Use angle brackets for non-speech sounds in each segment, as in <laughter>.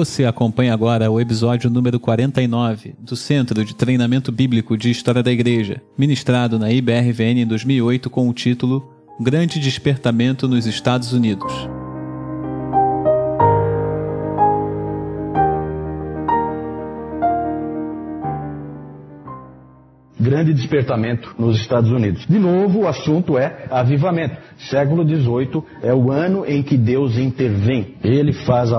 Você acompanha agora o episódio número 49 do Centro de Treinamento Bíblico de História da Igreja, ministrado na IBRVN em 2008 com o título Grande Despertamento nos Estados Unidos. Grande despertamento nos Estados Unidos. De novo, o assunto é avivamento. Século XVIII é o ano em que Deus intervém. Ele faz a,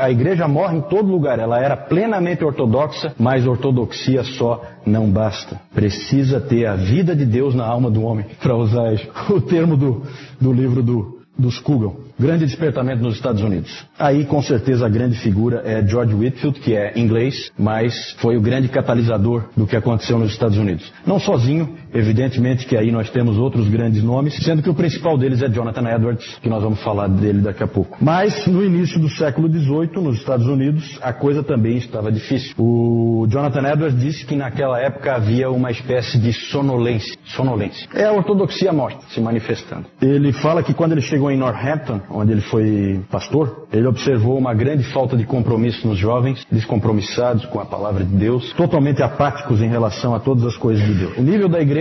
a igreja morre em todo lugar. Ela era plenamente ortodoxa, mas ortodoxia só não basta. Precisa ter a vida de Deus na alma do homem, para usar o termo do, do livro do, dos Kugel. Grande despertamento nos Estados Unidos. Aí, com certeza, a grande figura é George Whitfield, que é inglês, mas foi o grande catalisador do que aconteceu nos Estados Unidos. Não sozinho, evidentemente que aí nós temos outros grandes nomes, sendo que o principal deles é Jonathan Edwards, que nós vamos falar dele daqui a pouco. Mas, no início do século XVIII, nos Estados Unidos, a coisa também estava difícil. O Jonathan Edwards disse que naquela época havia uma espécie de sonolência. Sonolência. É a ortodoxia morta se manifestando. Ele fala que quando ele chegou em Northampton, onde ele foi pastor, ele observou uma grande falta de compromisso nos jovens, descompromissados com a palavra de Deus, totalmente apáticos em relação a todas as coisas de Deus. O nível da igreja,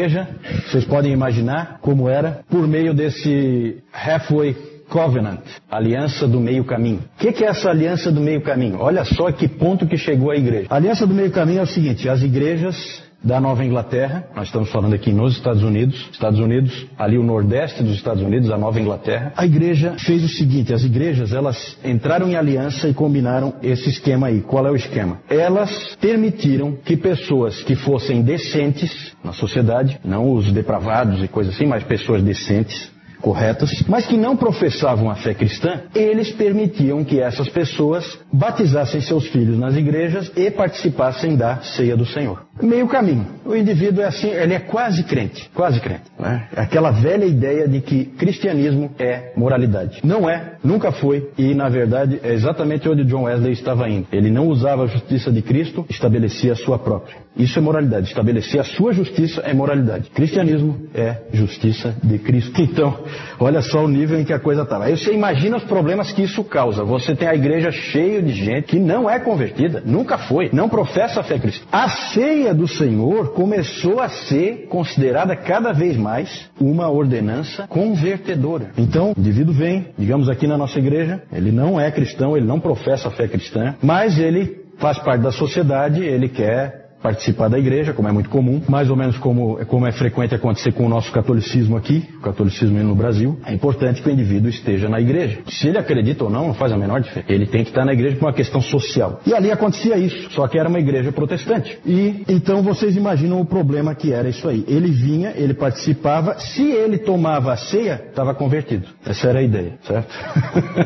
vocês podem imaginar como era, por meio desse halfway Covenant, aliança do meio caminho. O que, que, é essa aliança do meio caminho? Olha só que ponto que chegou a igreja. A aliança do meio caminho é o seguinte: as igrejas da Nova Inglaterra, nós estamos falando aqui nos Estados Unidos, Estados Unidos, ali o nordeste dos Estados Unidos, a Nova Inglaterra, a igreja fez o seguinte, as igrejas, elas entraram em aliança e combinaram esse esquema aí. Qual é o esquema? Elas permitiram que pessoas que fossem decentes na sociedade, não os depravados e coisas assim, mas pessoas decentes, corretas, mas que não professavam a fé cristã, eles permitiam que essas pessoas batizassem seus filhos nas igrejas e participassem da ceia do Senhor meio caminho. O indivíduo é assim, ele é quase crente, quase crente. Né? É aquela velha ideia de que cristianismo é moralidade. Não é, nunca foi, e na verdade é exatamente onde John Wesley estava indo. Ele não usava a justiça de Cristo, estabelecia a sua própria. Isso é moralidade. Estabelecer a sua justiça é moralidade. Cristianismo é justiça de Cristo. Então, olha só o nível em que a coisa estava. Aí você imagina os problemas que isso causa. Você tem a igreja cheia de gente que não é convertida, nunca foi, não professa a fé cristã. A ceia ceia do Senhor começou a ser considerada cada vez mais uma ordenança convertedora. Então, o indivíduo vem, digamos aqui na nossa igreja, ele não é cristão, ele não professa a fé cristã, mas ele faz parte da sociedade, ele quer participar da igreja, como é muito comum, mais ou menos como, como é frequente acontecer com o nosso catolicismo aqui, o catolicismo no Brasil, é importante que o indivíduo esteja na igreja. Se ele acredita ou não, não faz a menor diferença. Ele tem que estar na igreja por uma questão social. E ali acontecia isso, só que era uma igreja protestante. E então vocês imaginam o problema que era isso aí. Ele vinha, ele participava, se ele tomava a ceia, estava convertido. Essa era a ideia, certo?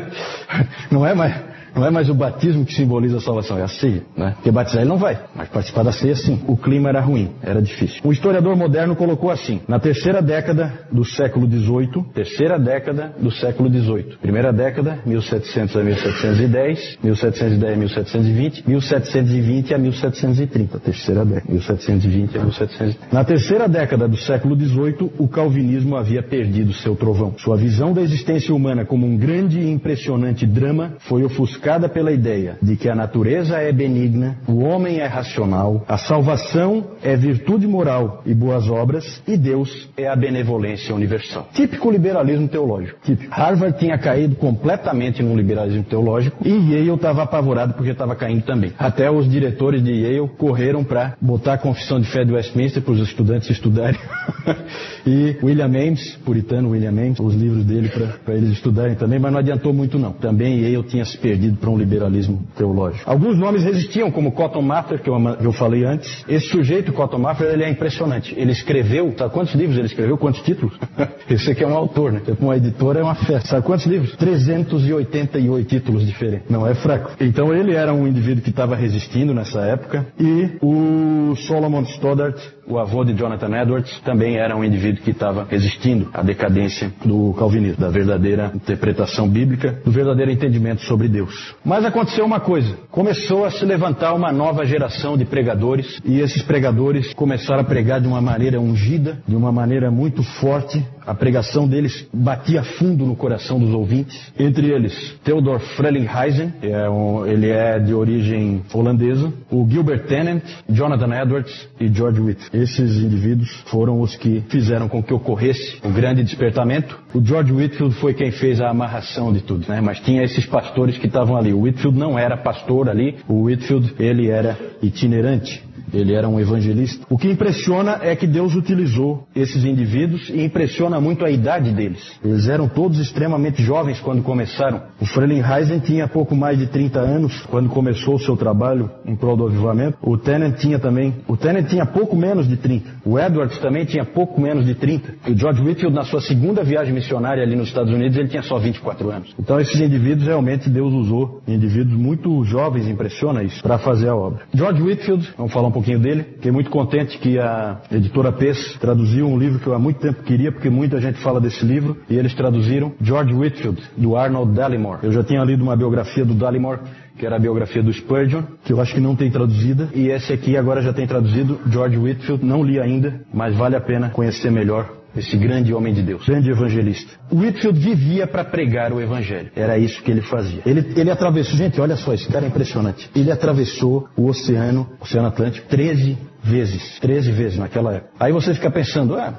<laughs> não é mais não é mais o batismo que simboliza a salvação, é a ceia, né? Porque batizar ele não vai, mas participar da ceia sim. O clima era ruim, era difícil. Um historiador moderno colocou assim: na terceira década do século XVIII, terceira década do século XVIII, primeira década, 1700 a 1710, 1710 a 1720, 1720 a 1730, terceira década, 1720 a 1730. Na terceira década do século XVIII, o calvinismo havia perdido seu trovão. Sua visão da existência humana como um grande e impressionante drama foi ofuscada ofuscada pela ideia de que a natureza é benigna, o homem é racional, a salvação é virtude moral e boas obras, e Deus é a benevolência universal. Típico liberalismo teológico. Típico. Harvard tinha caído completamente no liberalismo teológico e Yale estava apavorado porque estava caindo também. Até os diretores de Yale correram para botar a confissão de fé de Westminster para os estudantes estudarem. <laughs> e William Ames, puritano William Ames, os livros dele para eles estudarem também, mas não adiantou muito não. Também Yale tinha se perdido para um liberalismo teológico. Alguns nomes resistiam, como Cotton Mather, que eu, falei antes. Esse sujeito, Cotton Mather, ele é impressionante. Ele escreveu, sabe quantos livros ele escreveu? Quantos títulos? <laughs> Esse aqui é um autor, né? Uma editora é uma festa. Sabe quantos livros? 388 títulos diferentes. Não é fraco. Então ele era um indivíduo que estava resistindo nessa época. E o Solomon Stoddart, o avô de Jonathan Edwards, também era um indivíduo que estava resistindo à decadência do calvinismo, da verdadeira interpretação bíblica, do verdadeiro entendimento sobre Deus. Mas aconteceu uma coisa: começou a se levantar uma nova geração de pregadores, e esses pregadores começaram a pregar de uma maneira ungida, de uma maneira muito forte, A pregação deles batia fundo no coração dos ouvintes. Entre eles, Theodor Frelinghuysen, é um, ele é de origem holandesa, o Gilbert Tennant, Jonathan Edwards e George Witt. Esses indivíduos foram os que fizeram com que ocorresse o grande despertamento. O George Whitfield foi quem fez a amarração de tudo, né? Mas tinha esses pastores que estavam ali. O Whitfield não era pastor ali, o Whitfield ele era itinerante. Ele era um evangelista. O que impressiona é que Deus utilizou esses indivíduos e impressiona muito a idade deles. Eles eram todos extremamente jovens quando começaram. O Frelinghuysen tinha pouco mais de 30 anos quando começou o seu trabalho em prol do avivamento. O Tennant tinha também, o Tennant tinha pouco menos de 30. O Edwards também tinha pouco menos de 30. E o George Whitfield, na sua segunda viagem missionária ali nos Estados Unidos, ele tinha só 24 anos. Então esses indivíduos realmente Deus usou, indivíduos muito jovens, impressiona isso, para fazer a obra. George Whitfield, vamos falar um pouquinho dele. Fiquei muito contente que a editora Pes traduziu um livro que eu há muito tempo queria, porque muita gente fala desse livro, e eles traduziram George Whitfield, do Arnold Dallimore. Eu já tinha lido uma biografia do Dallimore, que era a biografia do Spurgeon, que eu acho que não tem traduzida, e esse aqui agora já tem traduzido, George Whitfield, não li ainda, mas vale a pena conhecer melhor esse grande homem de Deus, grande evangelista. Whitfield vivia para pregar o evangelho. Era isso que ele fazia. Ele, ele atravessou, gente, olha só, esse cara é impressionante. Ele atravessou o oceano, Oceano Atlântico, 13 vezes. 13 vezes naquela época. Aí você fica pensando, ah,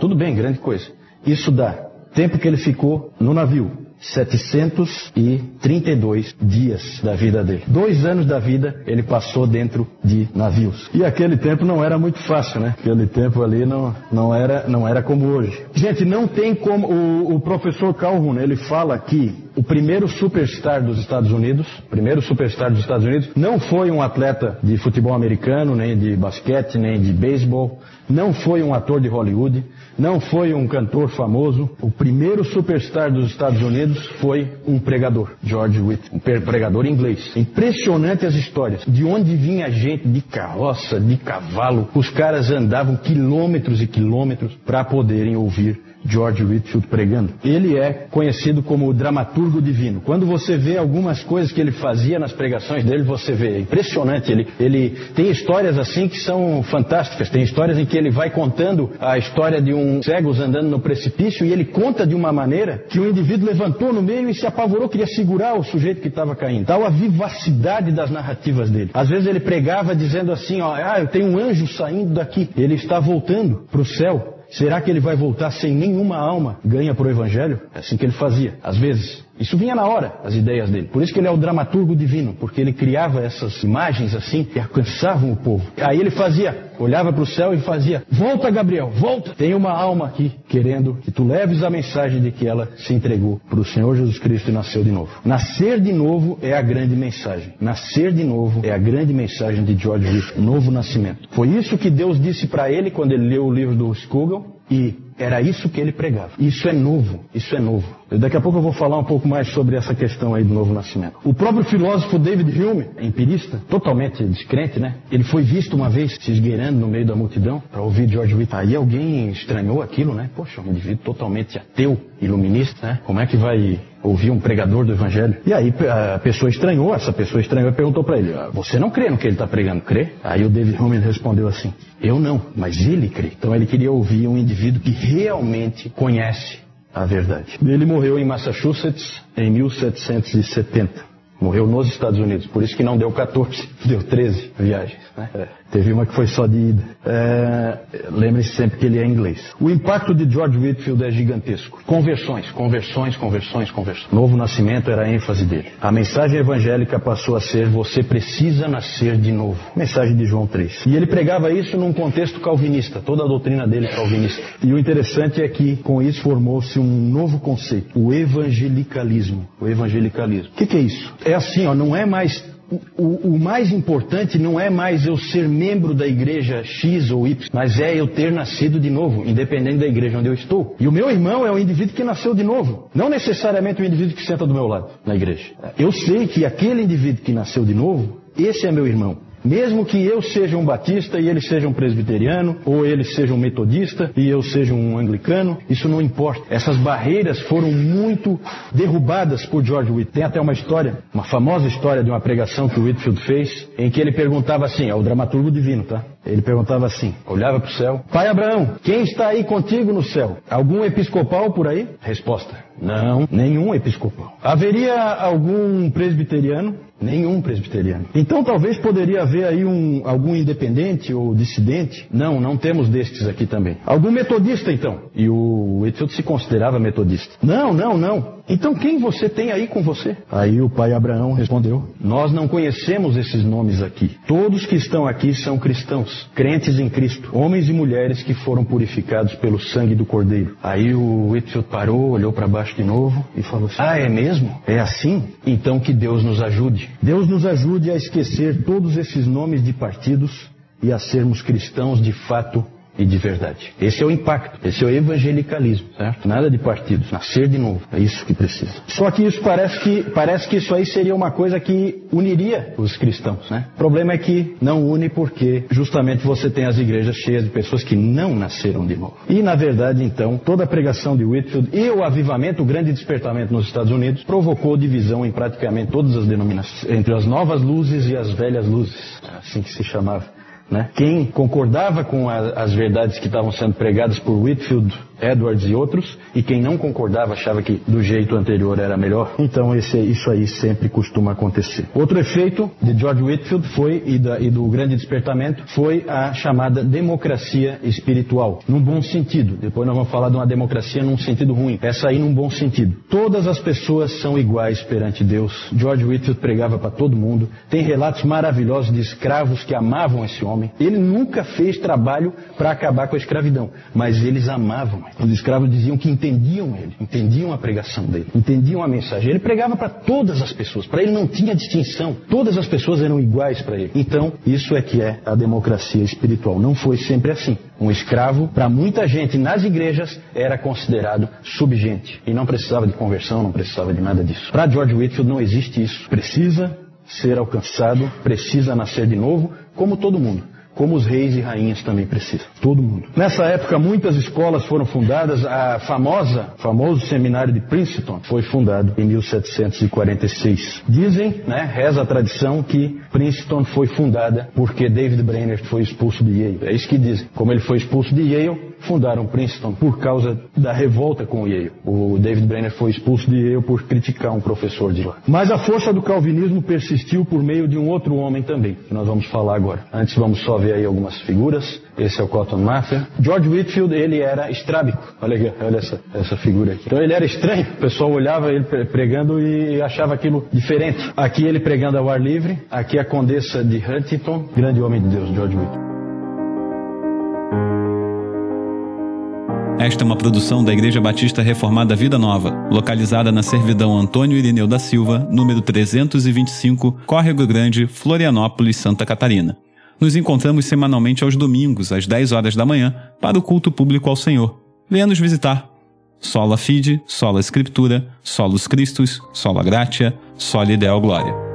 tudo bem, grande coisa. Isso dá tempo que ele ficou no navio, 732 dias da vida dele. Dois anos da vida ele passou dentro de navios. E aquele tempo não era muito fácil, né? Aquele tempo ali não, não, era, não era como hoje. Gente, não tem como. O, o professor Calhoun, ele fala que o primeiro superstar dos Estados Unidos, primeiro superstar dos Estados Unidos, não foi um atleta de futebol americano, nem de basquete, nem de beisebol, não foi um ator de Hollywood, não foi um cantor famoso. O primeiro superstar dos Estados Unidos foi um pregador, George Witt, um pregador inglês. Impressionante as histórias. De onde vinha gente de carroça, de cavalo, os caras andavam quilômetros e quilômetros para poderem ouvir George Whitfield pregando. Ele é conhecido como o dramaturgo divino. Quando você vê algumas coisas que ele fazia nas pregações dele, você vê, é impressionante. Ele, ele tem histórias assim que são fantásticas. Tem histórias em que ele vai contando a história de um cego andando no precipício e ele conta de uma maneira que o indivíduo levantou no meio e se apavorou, queria segurar o sujeito que estava caindo. Tal a vivacidade das narrativas dele. Às vezes ele pregava dizendo assim, ó, ah, eu tenho um anjo saindo daqui. Ele está voltando para o céu. Será que ele vai voltar sem nenhuma alma ganha para o Evangelho? É assim que ele fazia, às vezes. Isso vinha na hora, as ideias dele. Por isso que ele é o dramaturgo divino, porque ele criava essas imagens assim que alcançavam o povo. Aí ele fazia, olhava para o céu e fazia: Volta, Gabriel, volta! Tem uma alma aqui querendo que tu leves a mensagem de que ela se entregou para o Senhor Jesus Cristo e nasceu de novo. Nascer de novo é a grande mensagem. Nascer de novo é a grande mensagem de George Reed, novo nascimento. Foi isso que Deus disse para ele quando ele leu o livro do Scugel e era isso que ele pregava. Isso é novo, isso é novo. Daqui a pouco eu vou falar um pouco mais sobre essa questão aí do novo nascimento. O próprio filósofo David Hume, empirista, totalmente descrente, né? Ele foi visto uma vez se esgueirando no meio da multidão para ouvir George Whitfield. Aí alguém estranhou aquilo, né? Poxa, um indivíduo totalmente ateu, iluminista, né? Como é que vai ouvir um pregador do evangelho? E aí a pessoa estranhou, essa pessoa estranhou e perguntou para ele: ah, Você não crê no que ele está pregando? Crê? Aí o David Hume respondeu assim: Eu não, mas ele crê. Então ele queria ouvir um indivíduo que realmente conhece a verdade. Ele morreu em Massachusetts em 1770. Morreu nos Estados Unidos, por isso que não deu 14, <laughs> deu 13 viagens. Né? Teve uma que foi só de ida. É, Lembre-se sempre que ele é inglês. O impacto de George Whitfield é gigantesco. Conversões, conversões, conversões, conversões. Novo nascimento era a ênfase dele. A mensagem evangélica passou a ser: você precisa nascer de novo. Mensagem de João 3. E ele pregava isso num contexto calvinista, toda a doutrina dele é calvinista. E o interessante é que com isso formou-se um novo conceito: o evangelicalismo. O evangelicalismo. O que, que é isso? É assim, ó, não é mais o, o, mais importante não é mais eu ser membro da igreja X ou Y, mas é eu ter nascido de novo, independente da igreja onde eu estou. E o meu irmão é o indivíduo que nasceu de novo, não necessariamente o indivíduo que senta do meu lado na igreja. Eu sei que aquele indivíduo que nasceu de novo, esse é meu irmão. Mesmo que eu seja um batista e ele seja um presbiteriano, ou ele seja um metodista e eu seja um anglicano, isso não importa. Essas barreiras foram muito derrubadas por George Whitfield. Tem até uma história, uma famosa história de uma pregação que o Whitfield fez, em que ele perguntava assim, é o dramaturgo divino, tá? Ele perguntava assim, olhava para o céu, Pai Abraão, quem está aí contigo no céu? Algum episcopal por aí? Resposta, não, nenhum episcopal. Haveria algum presbiteriano? Nenhum presbiteriano. Então talvez poderia haver aí um, algum independente ou dissidente. Não, não temos destes aqui também. Algum metodista então. E o Whitfield se considerava metodista. Não, não, não. Então quem você tem aí com você? Aí o pai Abraão respondeu: Nós não conhecemos esses nomes aqui. Todos que estão aqui são cristãos, crentes em Cristo, homens e mulheres que foram purificados pelo sangue do Cordeiro. Aí o Whitfield parou, olhou para baixo de novo e falou assim: Ah, é mesmo? É assim? Então que Deus nos ajude. Deus nos ajude a esquecer todos esses nomes de partidos e a sermos cristãos de fato e de verdade. Esse é o impacto, esse é o evangelicalismo, certo? Nada de partidos, nascer de novo, é isso que precisa. Só que isso parece que parece que isso aí seria uma coisa que uniria os cristãos, né? O problema é que não une porque justamente você tem as igrejas cheias de pessoas que não nasceram de novo. E na verdade, então, toda a pregação de Whitfield e o avivamento, o grande despertamento nos Estados Unidos, provocou divisão em praticamente todas as denominações, entre as novas luzes e as velhas luzes, assim que se chamava. Né? Quem concordava com a, as verdades que estavam sendo pregadas por Whitfield Edwards e outros, e quem não concordava achava que do jeito anterior era melhor. Então esse, isso aí sempre costuma acontecer. Outro efeito de George Whitfield foi, e, da, e do grande despertamento, foi a chamada democracia espiritual, num bom sentido. Depois nós vamos falar de uma democracia num sentido ruim. Essa aí num bom sentido. Todas as pessoas são iguais perante Deus. George Whitfield pregava para todo mundo. Tem relatos maravilhosos de escravos que amavam esse homem. Ele nunca fez trabalho para acabar com a escravidão, mas eles amavam os escravos diziam que entendiam ele, entendiam a pregação dele, entendiam a mensagem. Ele pregava para todas as pessoas, para ele não tinha distinção, todas as pessoas eram iguais para ele. Então, isso é que é a democracia espiritual. Não foi sempre assim. Um escravo, para muita gente nas igrejas, era considerado subgente e não precisava de conversão, não precisava de nada disso. Para George Whitfield não existe isso. Precisa ser alcançado, precisa nascer de novo, como todo mundo como os reis e rainhas também precisam. Todo mundo. Nessa época, muitas escolas foram fundadas. A famosa, famoso seminário de Princeton foi fundado em 1746. Dizem, né, reza a tradição que Princeton foi fundada porque David Brainerd foi expulso de Yale. É isso que dizem. Como ele foi expulso de Yale, fundaram Princeton por causa da revolta com Yale. O David Brenner foi expulso de Yale por criticar um professor de lá. Mas a força do calvinismo persistiu por meio de um outro homem também, que nós vamos falar agora. Antes vamos só ver aí algumas figuras. Esse é o Cotton Mather. George Whitfield, ele era estrábico. Olha, olha essa, essa figura aqui. Então ele era estranho. O pessoal olhava ele pregando e achava aquilo diferente. Aqui ele pregando ao ar livre. Aqui a condessa de Huntington. Grande homem de Deus, George Whitfield. Esta é uma produção da Igreja Batista Reformada Vida Nova, localizada na Servidão Antônio Irineu da Silva, número 325, Córrego Grande, Florianópolis, Santa Catarina. Nos encontramos semanalmente aos domingos, às 10 horas da manhã, para o culto público ao Senhor. Venha nos visitar. Sola Fide, Sola Escritura, Solus Christus, Sola Gratia, Soli Deo Glória.